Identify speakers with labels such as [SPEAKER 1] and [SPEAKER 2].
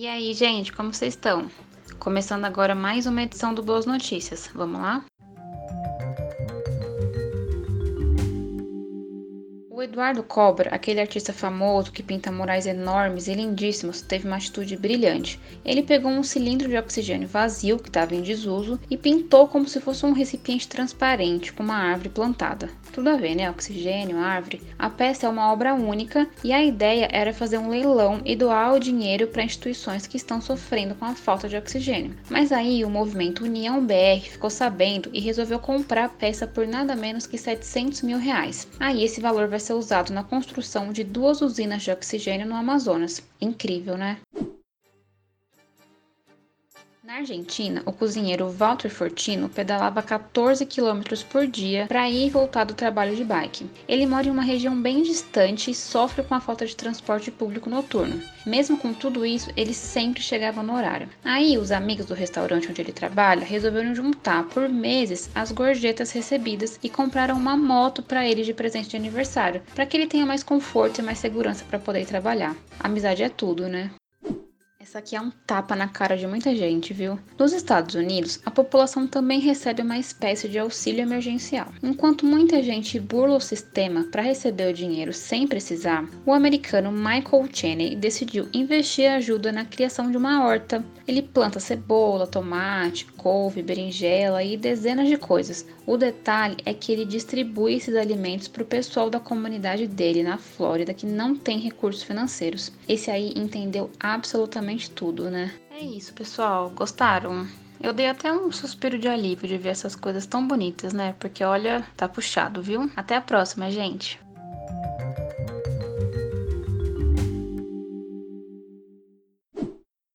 [SPEAKER 1] E aí, gente, como vocês estão? Começando agora mais uma edição do Boas Notícias. Vamos lá? O Eduardo Cobra, aquele artista famoso que pinta murais enormes e lindíssimos, teve uma atitude brilhante. Ele pegou um cilindro de oxigênio vazio que estava em desuso e pintou como se fosse um recipiente transparente com uma árvore plantada. Tudo a ver, né? Oxigênio, árvore. A peça é uma obra única e a ideia era fazer um leilão e doar o dinheiro para instituições que estão sofrendo com a falta de oxigênio. Mas aí o movimento União BR ficou sabendo e resolveu comprar a peça por nada menos que 700 mil reais. Aí esse valor vai ser usado na construção de duas usinas de oxigênio no Amazonas. Incrível, né? Na Argentina, o cozinheiro Walter Fortino pedalava 14 km por dia para ir e voltar do trabalho de bike. Ele mora em uma região bem distante e sofre com a falta de transporte público noturno. Mesmo com tudo isso, ele sempre chegava no horário. Aí, os amigos do restaurante onde ele trabalha resolveram juntar por meses as gorjetas recebidas e compraram uma moto para ele de presente de aniversário, para que ele tenha mais conforto e mais segurança para poder trabalhar. Amizade é tudo, né? Essa aqui é um tapa na cara de muita gente, viu? Nos Estados Unidos, a população também recebe uma espécie de auxílio emergencial. Enquanto muita gente burla o sistema para receber o dinheiro sem precisar, o americano Michael Cheney decidiu investir ajuda na criação de uma horta. Ele planta cebola, tomate, couve, berinjela e dezenas de coisas. O detalhe é que ele distribui esses alimentos para o pessoal da comunidade dele na Flórida que não tem recursos financeiros. Esse aí entendeu absolutamente tudo, né? É isso, pessoal. Gostaram? Eu dei até um suspiro de alívio de ver essas coisas tão bonitas, né? Porque olha, tá puxado, viu? Até a próxima, gente.